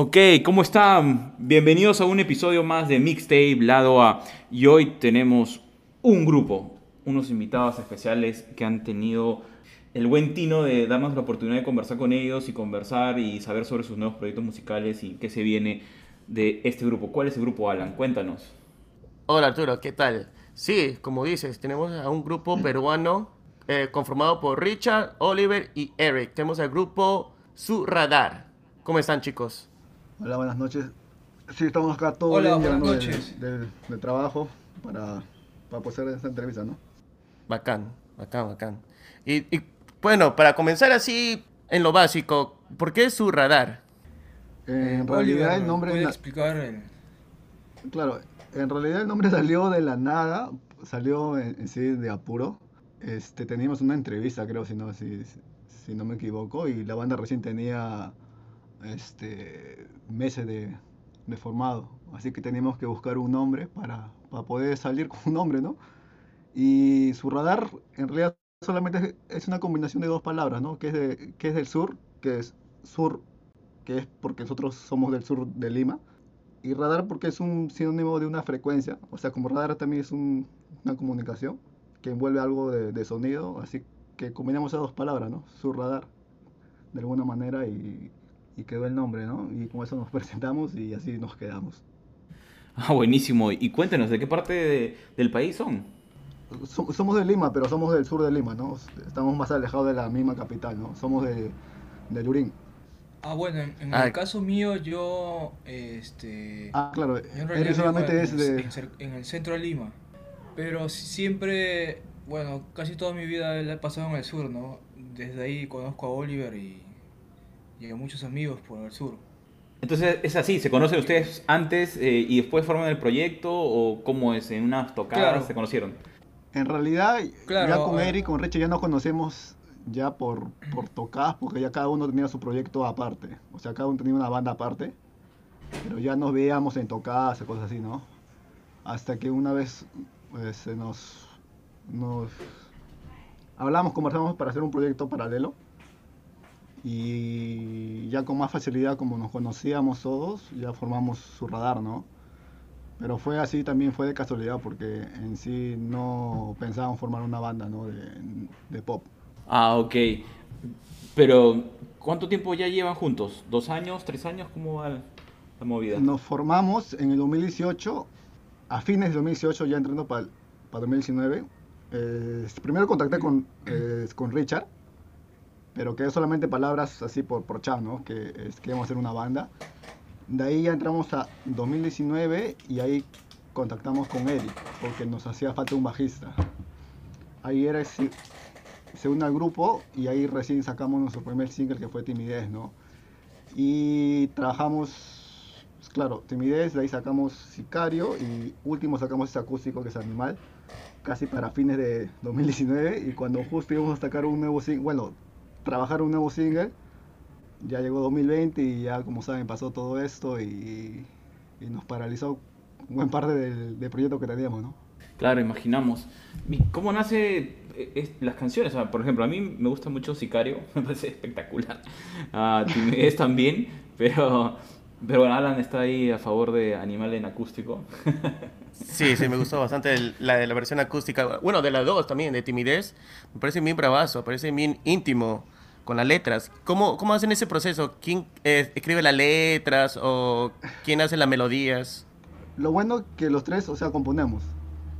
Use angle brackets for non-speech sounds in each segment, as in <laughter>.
Ok, ¿cómo están? Bienvenidos a un episodio más de Mixtape Lado A. Y hoy tenemos un grupo, unos invitados especiales que han tenido el buen tino de darnos la oportunidad de conversar con ellos y conversar y saber sobre sus nuevos proyectos musicales y qué se viene de este grupo. ¿Cuál es el grupo, Alan? Cuéntanos. Hola Arturo, ¿qué tal? Sí, como dices, tenemos a un grupo peruano eh, conformado por Richard, Oliver y Eric. Tenemos al grupo Su Radar. ¿Cómo están chicos? Hola, buenas noches. Sí, estamos acá todos Hola, bien, buenas llegando noches. De, de- de trabajo para, para poder hacer esta entrevista, ¿no? Bacán, bacán, bacán. Y, y, bueno, para comenzar así en lo básico, ¿por qué Su Radar? En Oliver, realidad el nombre... ¿puede na- explicar el- Claro, en realidad el nombre <laughs> salió de la nada, salió en, en sí de apuro. Este, teníamos una entrevista, creo, si no, si, si no me equivoco, y la banda recién tenía este, meses de, de formado, así que teníamos que buscar un nombre para, para poder salir con un nombre, ¿no? Y su radar en realidad solamente es, una combinación de dos palabras, ¿no? Que es, de, que es del sur, que es sur, que es porque nosotros somos del sur de Lima, y radar porque es un sinónimo de una frecuencia, o sea, como radar también es un- una comunicación que envuelve algo de, de sonido, así que combinamos esas dos palabras, ¿no? Su radar, de alguna manera, y, y quedó el nombre, ¿no? Y con eso nos <laughs> presentamos y así nos quedamos. Ah, buenísimo. Y cuéntenos, ¿de qué parte de- del país son? So- somos de Lima, pero somos del sur de Lima, ¿no? Estamos más alejados de la misma capital, ¿no? Somos de, de Lurín. Ah, bueno, en, en Ah. el caso mío yo, este... Ah, claro, Eric solamente es de... en en el centro de Lima, pero si- siempre, bueno, casi toda mi vida la he pasado en el sur, ¿no? Desde ahí conozco a Oliver y, y a muchos amigos por el sur. Entonces, ¿es así? ¿Se conocen ustedes antes eh, y después forman el proyecto? ¿O cómo es? ¿En unas tocadas Claro. se conocieron? En realidad, Claro, ya con eh. Eric, con Richie ya nos conocemos ya por, por tocadas, porque ya cada uno tenía su proyecto aparte. O sea, cada uno tenía una banda aparte. Pero ya nos veíamos en tocadas y cosas así, ¿no? Hasta que una vez pues, se nos, nos hablamos, conversamos para hacer un proyecto paralelo. Y ya con más facilidad, como nos conocíamos todos, ya formamos su radar, ¿no? Pero fue así también, fue de casualidad, porque en sí no pensábamos formar una banda, ¿no? De, de pop. Ah, ok. Pero, ¿cuánto tiempo ya llevan juntos? ¿Dos años? ¿Tres años? ¿Cómo va la, movida? Nos formamos en el 2018, a fines de 2018, ya entrando para 2019. Eh, primero contacté con, eh, con Richard, pero quedó solamente palabras así por, por chat, ¿no? Que es, queríamos hacer una banda. De ahí ya entramos a 2019 y ahí contactamos con Eric, porque nos hacía falta un bajista. Ahí era se, se une al grupo y ahí recién sacamos nuestro primer single que fue Timidez, ¿no? Y trabajamos, pues, claro, Timidez, de ahí sacamos Sicario y último sacamos ese acústico que es Animal, casi para fines de 2019 y cuando justo íbamos a sacar un nuevo single, bueno, trabajar un nuevo single, ya llegó 2020 y ya como saben pasó todo esto y, y nos paralizó un buen parte del, del proyecto que teníamos, ¿no? Claro, imaginamos. ¿Y ¿Cómo nace eh, es- las canciones? Ah, por ejemplo, a mí me gusta mucho Sicario, <laughs> me parece espectacular. Ah, Timidez también, pero, pero bueno, Alan está ahí a favor de Animal en acústico. Sí, sí, me gustó bastante el- la de la versión acústica. Bueno, de las dos también, de Timidez. Me parece bien bravazo, me parece bien íntimo con las letras. ¿Cómo, cómo hacen ese proceso? ¿Quién eh, escribe las letras o quién hace las melodías? Lo bueno que los tres, o sea, componemos.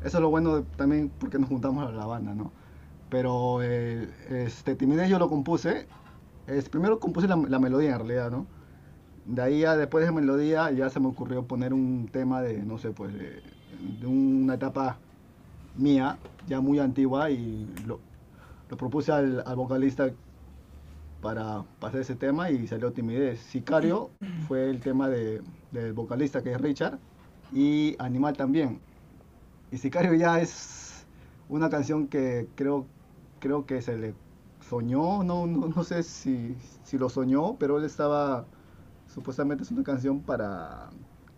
Eso es lo bueno también porque nos juntamos a la banda, ¿no? Pero eh, este, Timidez yo lo compuse. Es, primero compuse la, la melodía en realidad, ¿no? De ahí ya después de melodía ya se me ocurrió poner un tema de, no sé, pues de, de una etapa mía, ya muy antigua, y lo, lo propuse al, al vocalista para, hacer ese tema y salió Timidez. Sicario <clears throat> fue el tema de, del vocalista que es Richard y Animal también. Y Sicario ya es una canción que creo, creo que se le soñó, no, no, no sé si, si lo soñó, pero él estaba, supuestamente es una canción para,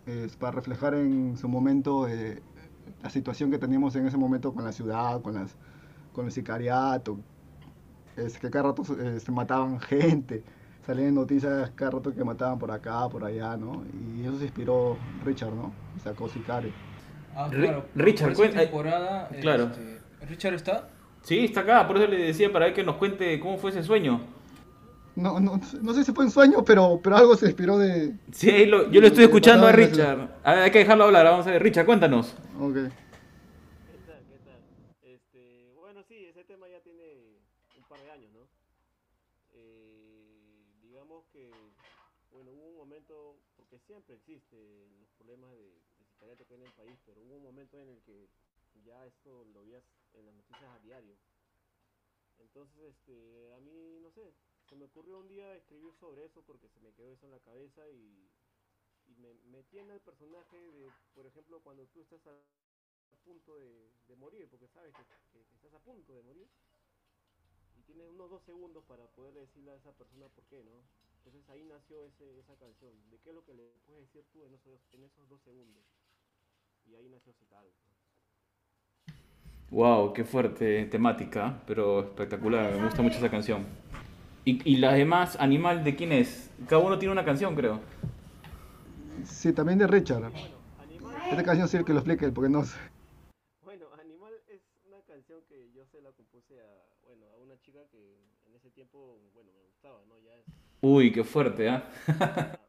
es para reflejar en su momento eh, la situación que teníamos en ese momento con la ciudad, con, las, con el sicariato, es que cada rato se mataban gente. salían en noticias cada rato que mataban por acá, por allá, ¿no? Y eso se inspiró Richard, ¿no? Y sacó Sicario. Ah, claro. por- Richard, por esa cuen- eh, temporada, claro. este, ¿Richard está? Sí, está acá, por eso le decía para que nos cuente cómo fue ese sueño. No, no, no sé si fue un sueño, pero, pero algo se inspiró de... Sí, lo- yo lo estoy escuchando a Richard. A ver, hay que dejarlo hablar, vamos a ver. Richard, cuéntanos. Ok. ¿Qué tal? ¿Qué tal? Este, bueno, sí, ese tema ya tiene un par de años, ¿no? Eh, digamos que, bueno, hubo un momento, porque siempre existen los problemas de, en el país, pero hubo un momento en el que ya esto lo veías en las noticias a diario. Entonces, este, a mí, no sé, se me ocurrió un día escribir sobre eso porque se me quedó eso en la cabeza y, y me metí en el personaje de, por ejemplo, cuando tú estás a punto de, morir, porque sabes que estás a punto de morir, y tienes unos dos segundos para poder decirle a esa persona por qué, ¿no? Entonces ahí nació ese, esa canción, de qué es lo que le puedes decir tú en esos, en esos dos segundos. Y ahí nació Cital. Wow, qué fuerte temática, pero espectacular. Me gusta mucho esa canción. ¿Y, y las demás, Animal, de quién es? Cada uno tiene una canción, creo. Sí, también de Richard. Animal, Esta canción sí que lo explique porque no sé. bueno, Animal es una canción que yo se la compuse a, bueno, a una chica que en ese tiempo, bueno, me gustaba, ¿no? Ya es Uy, qué fuerte, ¿ah? <laughs>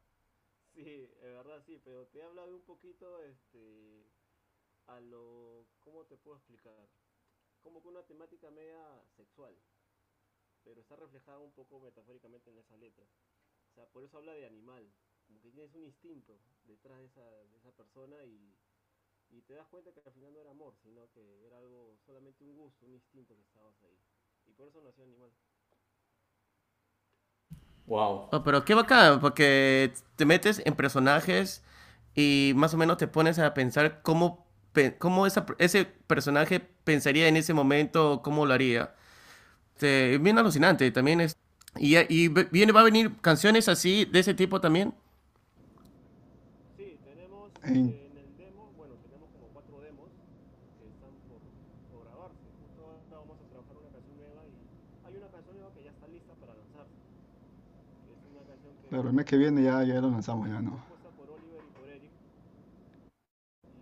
Sí, de verdad sí, pero te he hablado un poquito, este, a lo, ¿cómo te puedo explicar? Como que una temática media sexual, pero está reflejada un poco metafóricamente en esa letra. O sea, por eso habla de animal, como que tienes un instinto detrás de esa, de esa persona y, y te das cuenta que al final no era amor, sino que era algo, solamente un gusto, un instinto que estabas ahí. Y por eso nació animal. Wow. Oh, pero qué bacán, porque te metes en personajes y más o menos te pones a pensar cómo, cómo esa- ese personaje pensaría en ese momento, cómo lo haría. Este, Es bien alucinante también es. Y, viene, va a venir canciones así, de ese tipo también. Sí, tenemos En- en el demo, bueno, tenemos como cuatro demos que están por, por grabarse. Justo ahora vamos a trabajar una canción nueva y hay una canción nueva que ya está lista para lanzarse. Es una canción que Pero el mes que viene ya, ya lo lanzamos, ya, ¿no? compuesta por Oliver y por Eric. Y,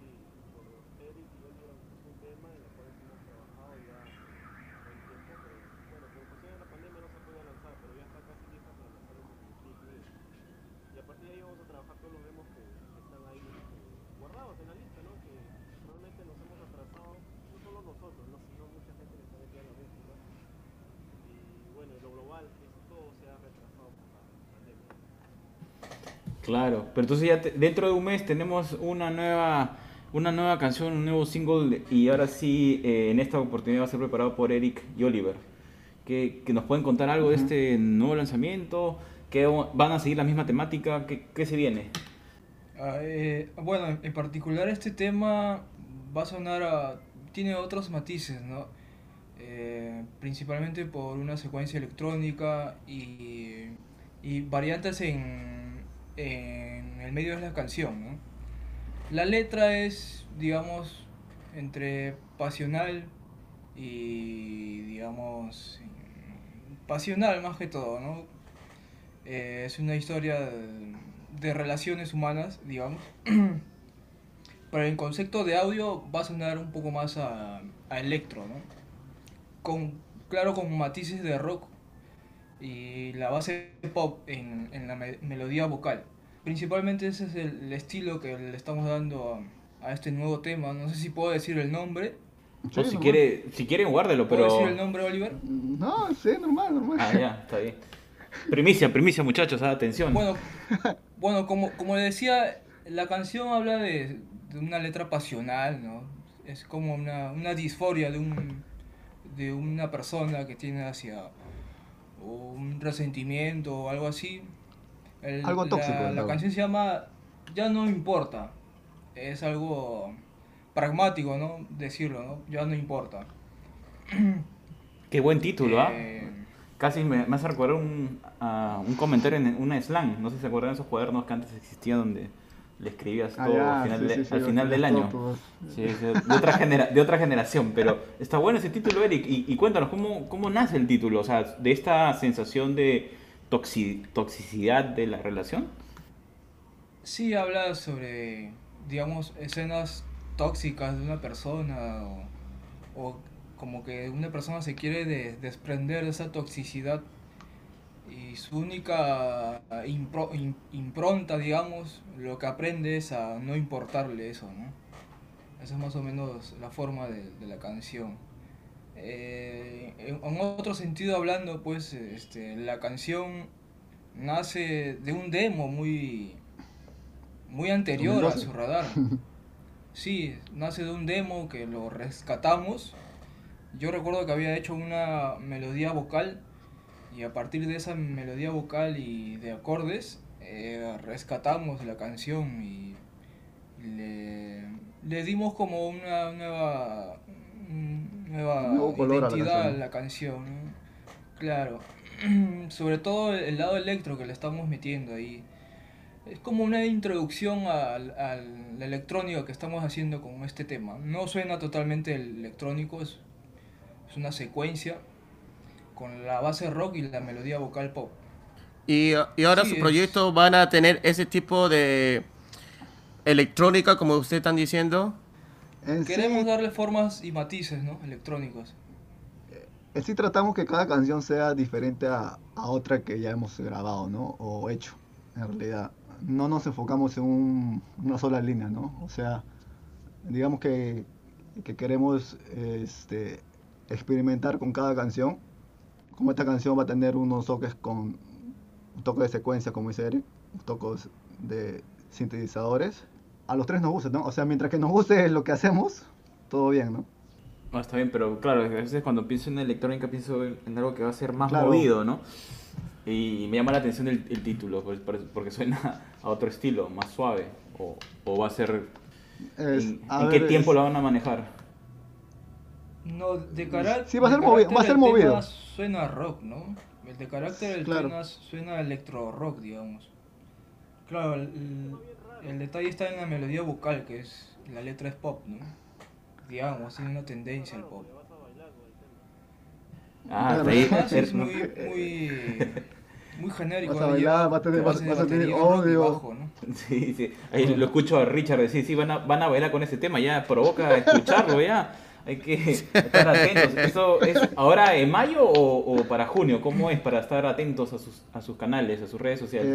sí, por Eric y Oliver es un tema en el cual hemos trabajado ya hace un tiempo, pero bueno, por cuestión de la pandemia no se ha podido lanzar, pero ya está casi lista para lanzar el videoclip. Y a partir de ahí vamos a trabajar todos los demos que, que están ahí este, guardados en la lista, ¿no? Que realmente nos hemos atrasado, no solo nosotros, ¿no? sino mucha gente que está metida en la música. Y bueno, en lo global, eso todo se ha retrasado por la pandemia. Claro, pero entonces ya te- dentro de un mes tenemos una nueva, una nueva canción, un nuevo single y ahora sí, eh, en esta oportunidad va a ser preparado por Eric y Oliver. Que, que nos pueden contar algo de este nuevo lanzamiento, que van a seguir la misma temática, ¿qué, qué se viene? Ah, eh, bueno, en- en particular este tema va a sonar a... tiene otros matices, ¿no? Eh, principalmente por una secuencia electrónica y, y variantes en, en el medio de la canción. La letra es, digamos, entre pasional y, digamos, pasional más que todo, ¿no? Eh, es una historia de, relaciones humanas, digamos. <clears throat> Pero en concepto de audio va a sonar un poco más a, a electro, ¿no? Con, claro, con matices de rock y la base pop en, en la me- melodía vocal. Principalmente ese es el, el estilo que le estamos dando a, a este nuevo tema. No sé si puedo decir el nombre. O si, normal. quiere, si quieren, guárdelo, ¿Puedo pero... decir el nombre, Oliver? No, sí, normal, normal. Ah, ya, está bien. Primicia, primicia, muchachos, atención. Bueno, bueno como, como le decía, la canción habla de, de una letra pasional, ¿no? Es como una, una disforia de, un, de una persona que tiene hacia un resentimiento o algo así. El- Algo tóxico, La, canción se llama Ya no importa. Es algo pragmático, ¿no? Decirlo, ¿no? Ya no importa. Qué buen título, ¿ah? Eh, Casi me, me hace recordar un, a un comentario en una slang. No sé si se acuerdan de esos cuadernos que antes existían donde le escribías Ah, todo ya, al final, sí, de- sí, sí, al los- final los del año. topos. Sí, sí, de, otra genera- de otra generación, pero está bueno ese título, Eric. Y, y cuéntanos, ¿cómo, ¿cómo nace el título? O sea, de esta sensación de toxi- toxicidad de la relación. Sí, habla sobre, digamos, escenas tóxicas de una persona o, o como que una persona se quiere de- desprender de esa toxicidad y su única impro- im- impronta, digamos, lo que aprende es a no importarle eso, ¿no? Esa es más o menos la forma de, de la canción. Eh, en, otro sentido hablando, pues, este, la canción nace de un demo muy muy anterior a su radar. Sí, nace de un demo que lo rescatamos. Yo recuerdo que había hecho una melodía vocal y a partir de esa melodía vocal y de acordes eh, rescatamos la canción y le, le dimos como una nueva, nueva Nuevo color a la identidad a la canción. ¿no? Claro, <clears throat> sobre todo el lado electro que le estamos metiendo ahí. Es como una introducción al, al la electrónica que estamos haciendo con este tema. No suena totalmente electrónico, es, es una secuencia con la base rock y la melodía vocal pop. Y, y ahora Sí, su es- proyecto van a tener ese tipo de electrónica, como ustedes están diciendo. En sí, Queremos darle formas y matices, ¿no? Electrónicos. en sí tratamos que cada canción sea diferente a, a otra que ya hemos grabado, ¿no? O hecho, en realidad. No nos enfocamos en un- una sola línea, ¿no? O sea, digamos que, que queremos este, experimentar con cada canción. Como esta canción va a tener unos toques con un toque de secuencia, como dice Eric, tocos de sintetizadores. A los tres nos gusta, ¿no? O sea, mientras que nos guste lo que hacemos, todo bien, ¿no? No, está bien, pero claro, a veces cuando pienso en electrónica pienso en algo que va a ser más Claro. movido, ¿no? Y me llama la atención el, el título, pues, por- porque suena a otro estilo, más suave. O, o va a ser... Es- ¿En, a en ver, qué tiempo es- lo van a manejar? No, de carácter. Sí, va a ser movido- va a ser movido. Suena rock, ¿no? El de carácter el Claro. tema suena electro rock, digamos. Claro, el, el- detalle está en la melodía vocal, que es. La letra es pop, ¿no? Digamos, tiene una tendencia al pop. Ah, Además es muy, muy, muy genérico. Vas a ¿no? bailar, vas a tener- vas- vas a bajo, ¿no? Sí, sí. Ahí lo escucho a Richard decir, sí, van a, van a bailar con ese tema, ya provoca escucharlo, ya. Hay que estar atentos. ¿Eso es ahora en mayo o, o para junio? ¿Cómo es para estar atentos a sus, a sus canales, a sus redes sociales?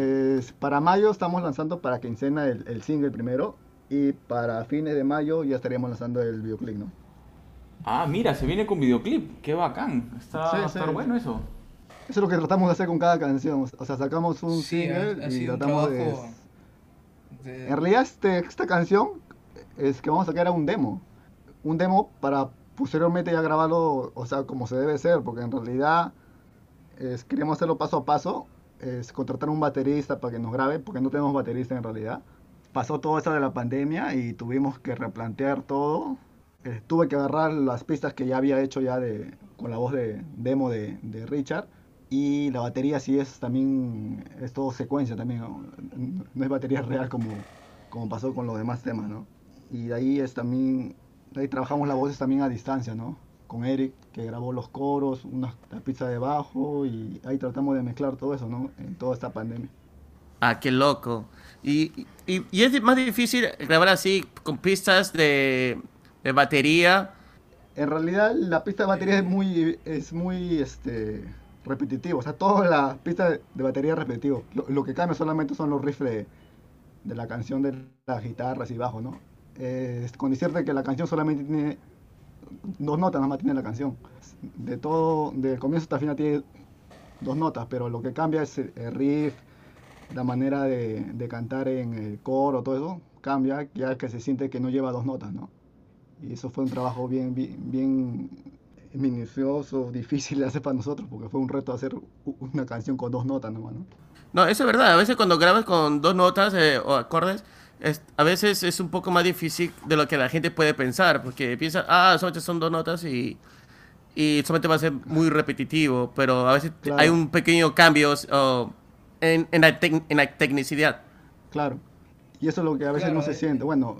Es- para mayo estamos lanzando para quincena el, el single primero y para fines de mayo ya estaríamos lanzando el videoclip, ¿no? Ah, mira, se viene con videoclip. Qué bacán. Está, Sí, va a sí. estar bueno eso. Eso es lo que tratamos de hacer con cada canción. O sea, sacamos un Sí, single ha y tratamos de... de- En realidad este, esta canción es que vamos a sacar era un demo. Un demo para posteriormente ya grabarlo, o sea, como se debe ser, porque en realidad es, queríamos hacerlo paso a paso, es contratar un baterista para que nos grabe, porque no tenemos baterista en realidad. Pasó todo eso de la pandemia y tuvimos que replantear todo. Eh, tuve que agarrar las pistas que ya había hecho ya de, con la voz de demo de, de Richard. Y la batería sí es también, es todo secuencia también, ¿no? No es batería real como, como pasó con los demás temas, ¿no? Y de ahí es también, ahí trabajamos las voces también a distancia, ¿no? Con Eric, que grabó los coros, una, la pista de bajo, y ahí tratamos de mezclar todo eso, ¿no? En toda esta pandemia. Ah, qué loco. Y, y, y es más difícil grabar así con pistas de, de batería. En realidad la pista de batería es muy, es muy este, repetitivo, o sea, toda la pista de, de batería es repetitivo. Lo, lo que cambia solamente son los riffs de, de la canción de las guitarras y bajo, ¿no? Eh, con decirte que la canción solamente tiene dos notas, nada más tiene la canción. De todo, del comienzo hasta final tiene dos notas, pero lo que cambia es el riff, la manera de, de cantar en el coro, todo eso cambia, ya que se siente que no lleva dos notas, ¿no? Y eso fue un trabajo bien, bien, bien minucioso, <laughs> difícil de hacer para nosotros, porque fue un reto hacer una canción con dos notas nomás, ¿no? No, eso es verdad. A veces cuando grabas con dos notas eh, o acordes, es- a veces es un poco más difícil de lo que la gente puede pensar, porque piensa, ah, solamente son dos notas y, y solamente va a ser muy repetitivo, pero a veces Claro. hay un pequeño cambio oh, en, en la en la tecnicidad. Claro. Y eso es lo que a veces Claro, no se eh, siente. Bueno,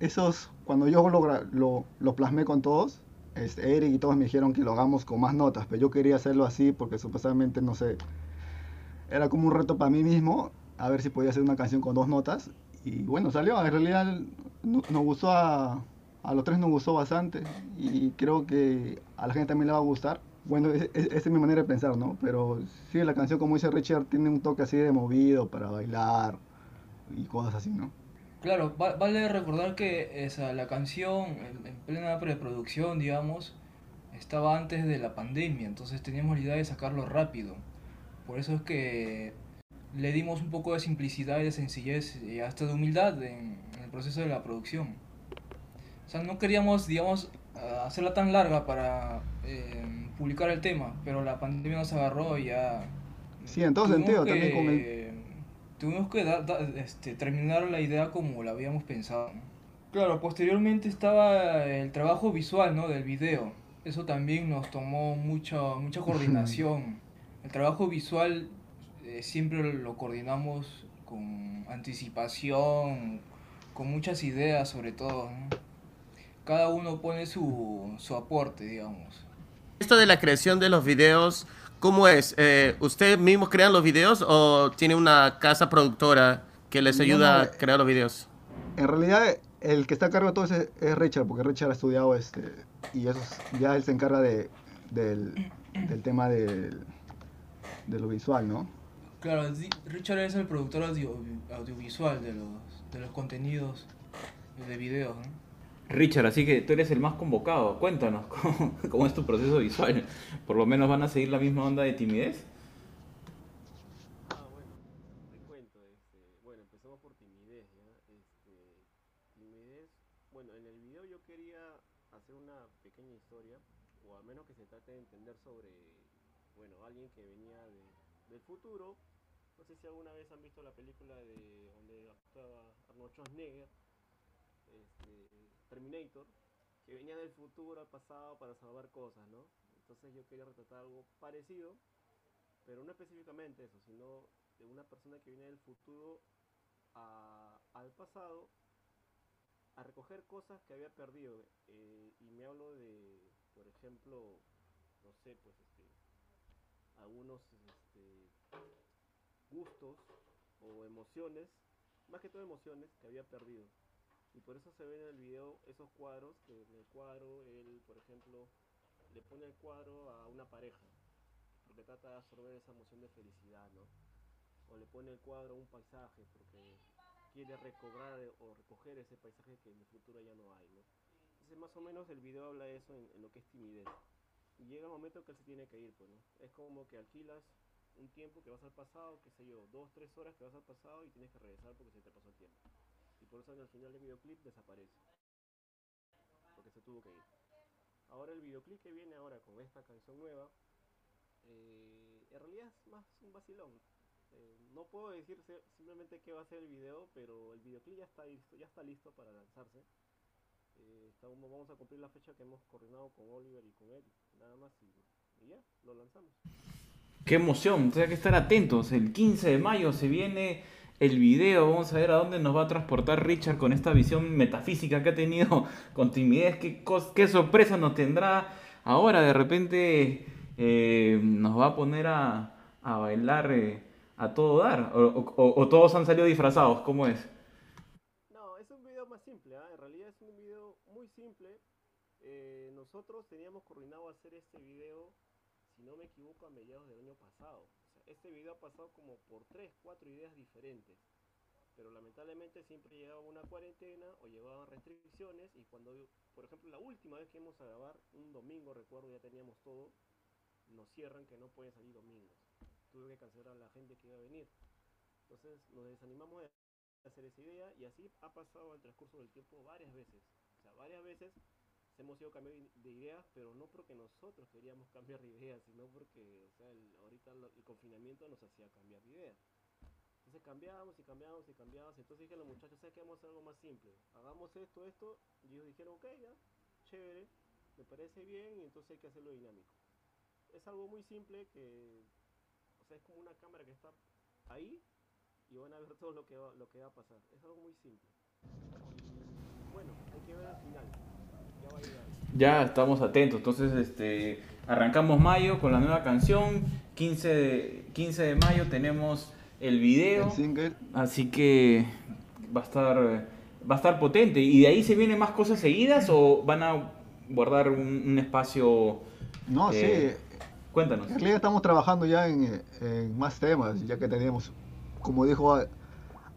esos, cuando yo lo, lo, lo plasmé con todos, este, Eric y todos me dijeron que lo hagamos con más notas, pero yo quería hacerlo así porque supuestamente, no sé, era como un reto para mí mismo, a ver si podía hacer una canción con dos notas. Y bueno, salió, en realidad no- nos gustó a, a los tres nos gustó bastante y creo que a la gente también le va a gustar. Bueno, es- es- esa es mi manera de pensar, ¿no? Pero sí, la canción, como dice Richard, tiene un toque así de movido para bailar y cosas así, ¿no? Claro, va- vale recordar que esa, la canción en, en plena preproducción, digamos, estaba antes de la pandemia, entonces teníamos la idea de sacarlo rápido. Por eso es que le dimos un poco de simplicidad y de sencillez y hasta de humildad en, en el proceso de la producción. O sea, no queríamos, digamos, ah, hacerla tan larga para eh, publicar el tema, pero la pandemia nos agarró y ya... Sí, en todo sentido, que- también con el... Tuvimos que da- da- este, terminar la idea como la habíamos pensado. Claro, posteriormente estaba el trabajo visual, ¿no? Del video. Eso también nos tomó mucha, mucha <laughs> coordinación. El trabajo visual eh, siempre lo coordinamos con anticipación, con muchas ideas sobre todo, ¿no? Cada uno pone su, su aporte, digamos. Esto de la creación de los videos, ¿cómo es? Eh, ¿Ustedes mismos crean los videos o tiene una casa productora que les No, ayuda no, a crear los videos? En realidad, el que está a cargo de todo eso es, es Richard, porque Richard ha estudiado este, y eso es- ya él se encarga de, del, del tema del, de lo visual, ¿no? Claro, Richard es el productor audio- audiovisual de los, de los contenidos de videos, ¿no? Richard, así que tú eres el más convocado. Cuéntanos <laughs> cómo, cómo es tu proceso visual. Por lo menos van a seguir la misma onda de timidez. Ah, bueno, te cuento, este, bueno, empezamos por timidez, ¿ya? Este, timidez, bueno, en el video yo quería hacer una pequeña historia, o al menos que se trate de entender sobre, bueno, alguien que venía de, del futuro. No sé si alguna vez han visto la película de donde actuaba Arnold Schwarzenegger, este, Terminator, que venía del futuro al pasado para salvar cosas, ¿no? Entonces yo quería retratar algo parecido, pero no específicamente eso, sino de una persona que viene del futuro al pasado a recoger cosas que había perdido. eh, y me hablo de, por ejemplo, no sé, pues este, algunos este, gustos o emociones, más que todo emociones que había perdido. Y por eso se ven en el video esos cuadros, que en el cuadro él, por ejemplo, le pone el cuadro a una pareja porque trata de absorber esa emoción de felicidad, ¿no? O le pone el cuadro a un paisaje porque quiere recobrar o recoger ese paisaje que en el futuro ya no hay, ¿no? Entonces más o menos el video habla de eso en, en lo que es timidez. Y llega el momento que él se tiene que ir, pues, ¿no? Es como que alquilas un tiempo que vas al pasado, qué sé yo, dos, tres horas que vas al pasado y tienes que regresar porque se te pasó el tiempo. Y por eso el final del videoclip desaparece. Porque se tuvo que ir. Ahora el videoclip que viene ahora con esta canción nueva, eh, en realidad es más un vacilón. Eh, no puedo decir simplemente qué va a ser el video, pero el videoclip ya está listo, ya está listo para lanzarse. Eh, vamos a cumplir la fecha que hemos coordinado con Oliver y con él, nada más y ya, lo lanzamos. Qué emoción, sea, hay que estar atentos. El 15 de mayo se viene el video. Vamos a ver a dónde nos va a transportar Richard con esta visión metafísica que ha tenido <laughs> con timidez. Qué, qué sorpresa nos tendrá. Ahora de repente eh, nos va a poner a, a bailar eh, a todo dar. O, todos han salido disfrazados. ¿Cómo es? No, es un video más simple, ¿ah? en realidad es un video muy simple. Eh, nosotros teníamos coordinado hacer este video, si no me equivoco, a mediados del año pasado. Este video ha pasado como por 3, 4 ideas diferentes. Pero lamentablemente siempre llegaba una cuarentena o llegaban restricciones y cuando, por ejemplo, la última vez que íbamos a grabar, un domingo recuerdo, ya teníamos todo, nos cierran que no pueden salir domingos. Tuve que cancelar a la gente que iba a venir. Entonces nos desanimamos de hacer esa idea y así ha pasado el transcurso del tiempo varias veces. O sea, varias veces hemos ido cambiando de ideas, pero no porque nosotros queríamos <laughs> cambiar de ideas, sino porque, o sea, ahorita el confinamiento nos hacía cambiar de idea. Entonces cambiábamos y cambiábamos y cambiábamos. Entonces dije a los muchachos, ¿sabes qué? Vamos a hacer algo más simple. Hagamos esto, esto. Y ellos dijeron, ok, ya, chévere, me parece bien y entonces hay que hacerlo dinámico. Es algo muy simple que, o sea, es como una cámara que está ahí y van a ver <laughs> todo lo que va, lo que va a pasar. Es algo muy simple. Bueno, hay que ver al final. Ya estamos atentos. Entonces, este, arrancamos mayo con la nueva canción. 15 de, 15 de mayo tenemos el video. El. Así que va a estar va a estar potente. ¿Y de ahí se vienen más cosas seguidas o van a guardar un, un espacio? No, eh, sí. Cuéntanos. En realidad estamos trabajando ya en, en más temas, ya que tenemos, como dijo al,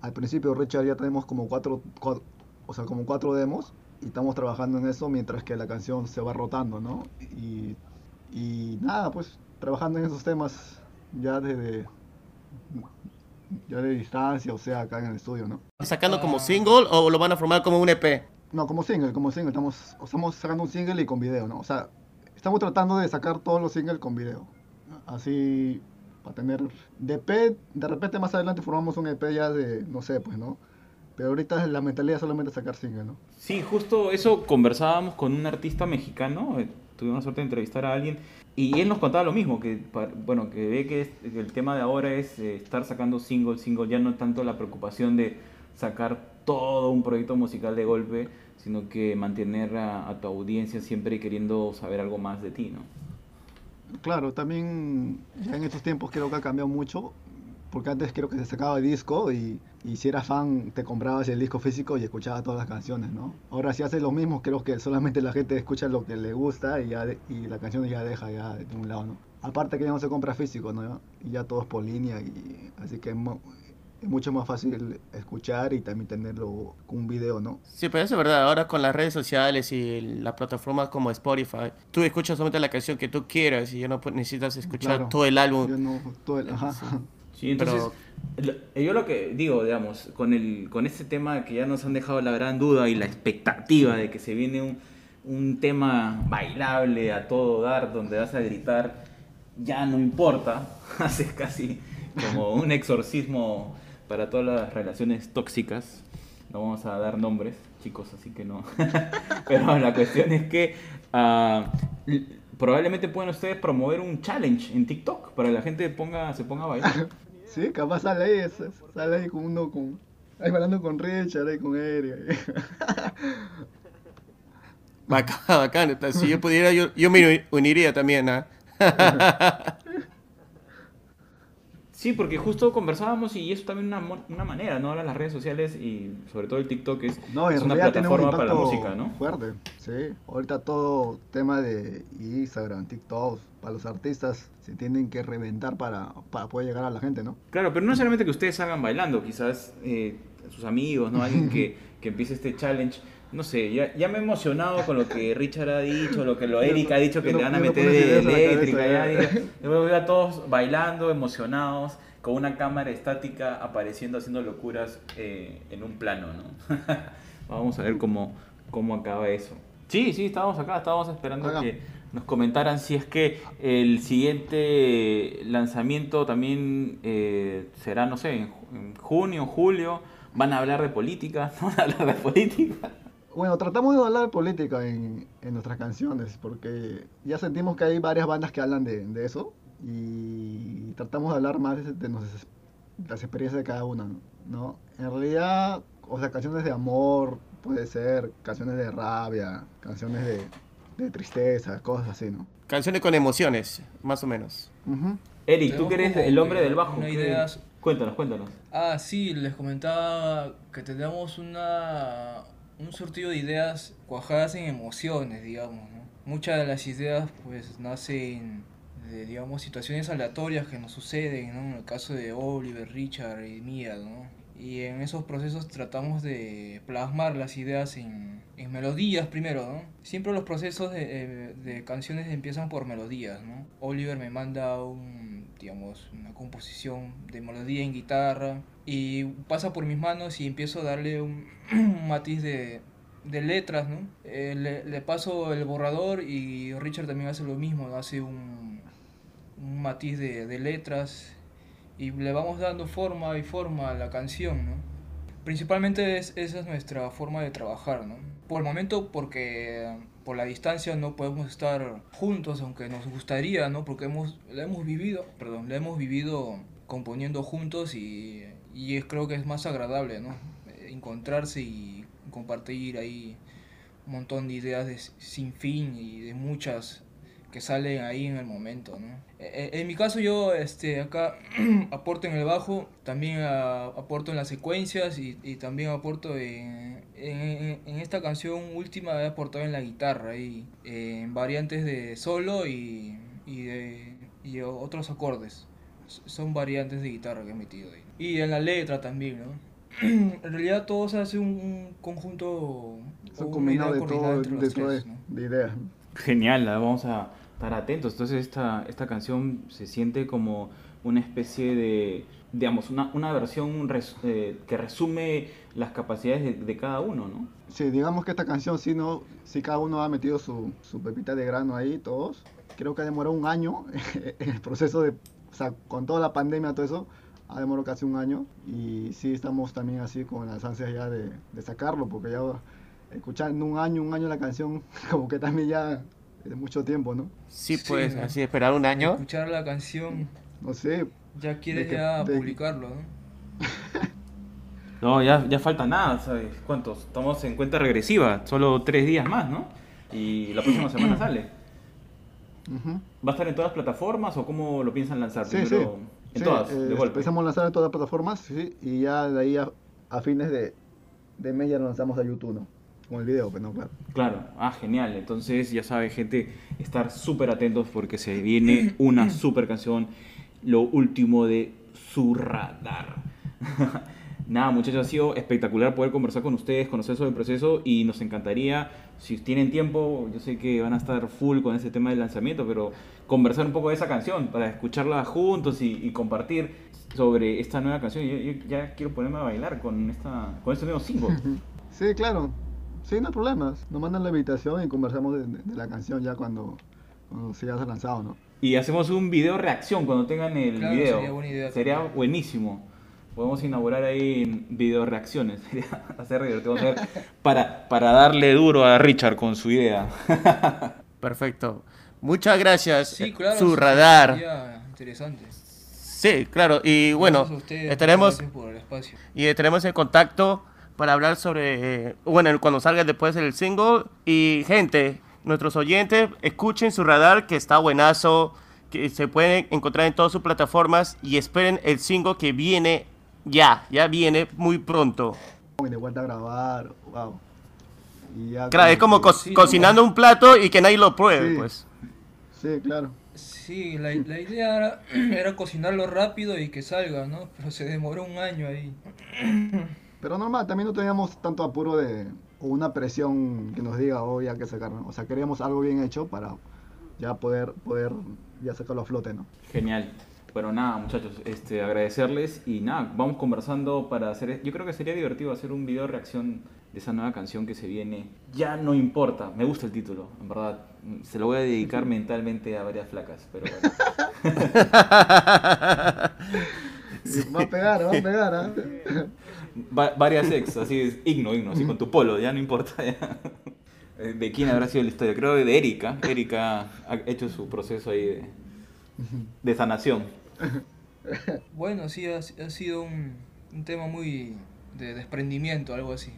al principio Richard, ya tenemos como cuatro, cua- o sea, como cuatro demos y estamos trabajando en eso mientras que la canción se va rotando, ¿no? Y, y nada, pues trabajando en esos temas ya desde ya de distancia, o sea, acá en el estudio, ¿no? ¿Sacando como single o lo van a formar como un EP? No, como single, como single, estamos, estamos sacando un single y con video, ¿no? O sea, estamos tratando de sacar todos los singles con video. Así, para tener... De EP, de repente más adelante formamos un EP ya de, no sé, pues, ¿no? Pero ahorita la mentalidad es solamente sacar single, ¿no? Sí, justo eso conversábamos con un artista mexicano, eh, tuvimos la suerte de entrevistar a alguien y él nos contaba lo mismo, que bueno, que ve que, es- que el tema de ahora es eh, estar sacando single, single, ya no tanto la preocupación de sacar todo un proyecto musical de golpe, sino que mantener a, a tu audiencia siempre queriendo saber algo más de ti, ¿no? Claro, también ya en estos tiempos creo que ha cambiado mucho, porque antes creo que se sacaba el disco y, y si eras fan te comprabas el disco físico y escuchabas todas las canciones, ¿no? Ahora si haces lo mismo, creo que solamente la gente escucha lo que le gusta y, ya de- y la canción ya deja ya de un lado, ¿no? Aparte que ya no se compra físico, ¿no? Y ya todo es por línea y así que es, mo- es mucho más fácil escuchar y también tenerlo con un video, ¿no? Sí, pero eso es verdad. Ahora con las redes sociales y las plataformas como Spotify, tú escuchas solamente la canción que tú quieras y ya no necesitas escuchar Claro. todo el álbum. Yo no, todo el- ajá. Sí, entonces, lo- yo lo que digo, digamos, con, el, con este tema que ya nos han dejado la gran duda y la expectativa de que se viene un, un tema bailable a todo dar, donde vas a gritar, ya no importa, <laughs> hace casi como un exorcismo para todas las relaciones tóxicas. No vamos a dar nombres, chicos, así que no. <laughs> Pero la cuestión es que l- probablemente pueden ustedes promover un challenge en TikTok para que la gente ponga, se ponga a bailar. Sí, capaz sale ahí, sale ahí con uno con. Ahí hablando con Richard, ahí con Eric. <laughs> Bacán, bacán. Si yo pudiera, yo, yo me uniría también, ¿ah? <laughs> Sí, porque justo conversábamos y eso también una, una manera, ¿no? Ahora las redes sociales y sobre todo el TikTok es, No, en es una un plataforma para la música, ¿no? fuerte, sí. Ahorita todo tema de Instagram, TikTok, para los artistas se tienen que reventar para, para poder llegar a la gente, ¿no? Claro, pero no necesariamente que ustedes salgan bailando, quizás eh, sus amigos, ¿no? Alguien que, que empiece este challenge. No sé, ya, ya me he emocionado con lo que Richard ha dicho, lo que lo Eric ha dicho que no- le van a no meter de eléctrica. cabeza, Ya, <laughs> yo veo a todos bailando, emocionados, con una cámara estática apareciendo, haciendo locuras eh, en un plano, ¿no? <laughs> Vamos a ver cómo, cómo acaba eso. Sí, sí, estábamos acá, estábamos esperando Acá. que nos comentaran si es que el siguiente lanzamiento también eh, será, no sé, en junio, julio. Van a hablar de política, <laughs> ¿no van a hablar de política. Bueno, tratamos de hablar de política en, en nuestras canciones, porque ya sentimos que hay varias bandas que hablan de, de eso, y tratamos de hablar más de, de nuestras- las experiencias de cada una, ¿no? En realidad, o sea, canciones de amor, puede ser, canciones de rabia, canciones de, de tristeza, cosas así, ¿no? Canciones con emociones, más o menos. Ujú. Eric, tú que eres el hombre del bajo. una ¿qué- idea- Cuéntanos, cuéntanos. Ah, sí, les comentaba que tenemos una, un surtido de ideas cuajadas en emociones, digamos, ¿no? Muchas de las ideas pues nacen de, digamos, situaciones aleatorias que nos suceden, ¿no? En el caso de Oliver, Richard y mía, ¿no? Y en esos procesos tratamos de plasmar las ideas en, en melodías primero, ¿no? Siempre los procesos de, de- de canciones empiezan por melodías, ¿no? Oliver me manda un, digamos, una composición de melodía en guitarra y pasa por mis manos y empiezo a darle un, un <clears throat> matiz de, de letras, ¿no? Eh, le, le paso el borrador y Richard también hace lo mismo, hace un, un matiz de, de letras y le vamos dando forma y forma a la canción, ¿no? Principalmente es, esa es nuestra forma de trabajar, ¿no? Por el momento porque por la distancia no podemos estar juntos, aunque nos gustaría, ¿no? Porque hemos, la hemos vivido, perdón, la hemos vivido componiendo juntos y, y es, creo que es más agradable, ¿no? Encontrarse y compartir ahí un montón de ideas de sin fin y de muchas que salen ahí en el momento, ¿no? Eh, eh, En mi caso yo este, acá <clears throat> aporto en el bajo, también ah, aporto en las secuencias y, y también aporto en, en, en esta canción última he aportado en la guitarra, y, en variantes de solo y, y, de, y otros acordes. Son variantes de guitarra que he metido ahí. Y en la letra también, ¿no? <clears throat> En realidad todo se hace un, un conjunto... Son o una combinados idea de todo, de, los tres, ¿no? de ideas. Genial, la vamos a estar atentos. Entonces esta, esta canción se siente como una especie de, digamos, una, una versión res- eh, que resume las capacidades de, de cada uno, ¿no? Sí, digamos que esta canción, si no, si cada uno ha metido su, su pepita de grano ahí, todos, creo que ha demorado un año <laughs> el proceso de, o sea, con toda la pandemia, todo eso, ha demorado casi un año. Y sí estamos también así con las ansias ya de, de sacarlo, porque ya escuchando un año, un año la canción, <laughs> como que también ya es mucho tiempo, ¿no? Sí, Sí, pues, así esperar un año. Escuchar la canción, No sé, ya quieres que- ya de- publicarlo, ¿no? <laughs> No, ya, ya falta nada, ¿sabes? ¿Cuántos? Estamos en cuenta regresiva, solo tres días más, ¿no? Y la próxima <clears throat> semana sale. ¿Va a estar en todas las plataformas o cómo lo piensan lanzar? Sí, sí. Primero, En Sí, todas, eh, de golpe. Empezamos a lanzar en todas las plataformas, sí, y ya de ahí a, a fines de, de mes ya lo lanzamos a YouTube, ¿no? Con el video, pues no, claro. Claro, ah, genial. Entonces, ya sabe, gente, estar súper atentos porque se viene una <clears throat> súper canción, lo último de su radar. <laughs> Nada, muchachos, ha sido espectacular poder conversar con ustedes, conocer sobre el proceso y nos encantaría, si tienen tiempo, yo sé que van a estar full con ese tema del lanzamiento, pero conversar un poco de esa canción para escucharla juntos y, y compartir sobre esta nueva canción. Yo, yo ya quiero ponerme a bailar con, esta, con este nuevo single. <laughs> Sí, claro. Sí, no hay problemas. Nos mandan la invitación y conversamos de, de la canción ya cuando, cuando se haya lanzado, ¿no? Y hacemos un video reacción cuando tengan el Claro, video. sería buena idea Sería buenísimo. Podemos inaugurar ahí video reacciones. <laughs> Sería hacer divertido hacer para, para darle duro a Richard con su idea. <laughs> Perfecto. Muchas gracias. Sí, claro. Su sí, radar. sería interesante. Sí, claro. Y bueno, ustedes, estaremos por el espacio. y estaremos en contacto para hablar sobre, eh, bueno, cuando salga después el single. Y gente, nuestros oyentes, escuchen su radar que está buenazo, que se puede encontrar en todas sus plataformas y esperen el single que viene ya, ya viene muy pronto. Y de vuelta a grabar, wow. Y ya Claro, es como co- Sí, cocinando un plato y que nadie lo pruebe, Sí. pues. Sí, claro. Sí, la, la idea era, <clears throat> era cocinarlo rápido y que salga, ¿no? Pero se demoró un año ahí. <clears throat> Pero normal, también no teníamos tanto apuro de o una presión que nos diga, oh, ya hay que sacarlo. O sea, queríamos algo bien hecho para ya poder, poder ya sacarlo a flote, ¿no? Genial. Bueno, nada, muchachos, este, agradecerles y nada, vamos conversando para hacer. Yo creo que sería divertido hacer un video reacción de esa nueva canción que se viene. Ya no importa, me gusta el título, en verdad. Se lo voy a dedicar mentalmente a varias flacas, pero bueno. <laughs> Va a pegar, va a pegar, ¿ah? <laughs> Va- varias ex, así es, igno, igno, así con tu polo, ya no importa. ya. Eh, ¿De quién habrá sido la historia? Creo que de Erika. Erika ha hecho su proceso ahí de, de sanación. Bueno, sí, ha, ha sido un, un tema muy de desprendimiento, algo así.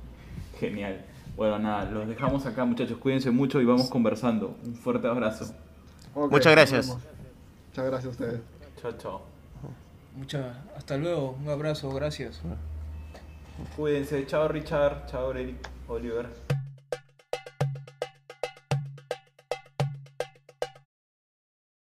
Genial. Bueno, nada, los dejamos acá, muchachos. Cuídense mucho y vamos conversando. Un fuerte abrazo. Muchas gracias. Muchas gracias a ustedes. Chao, chao. Mucha, hasta luego, un abrazo, gracias. Cuídense. Chao, Richard. Chao. Oliver.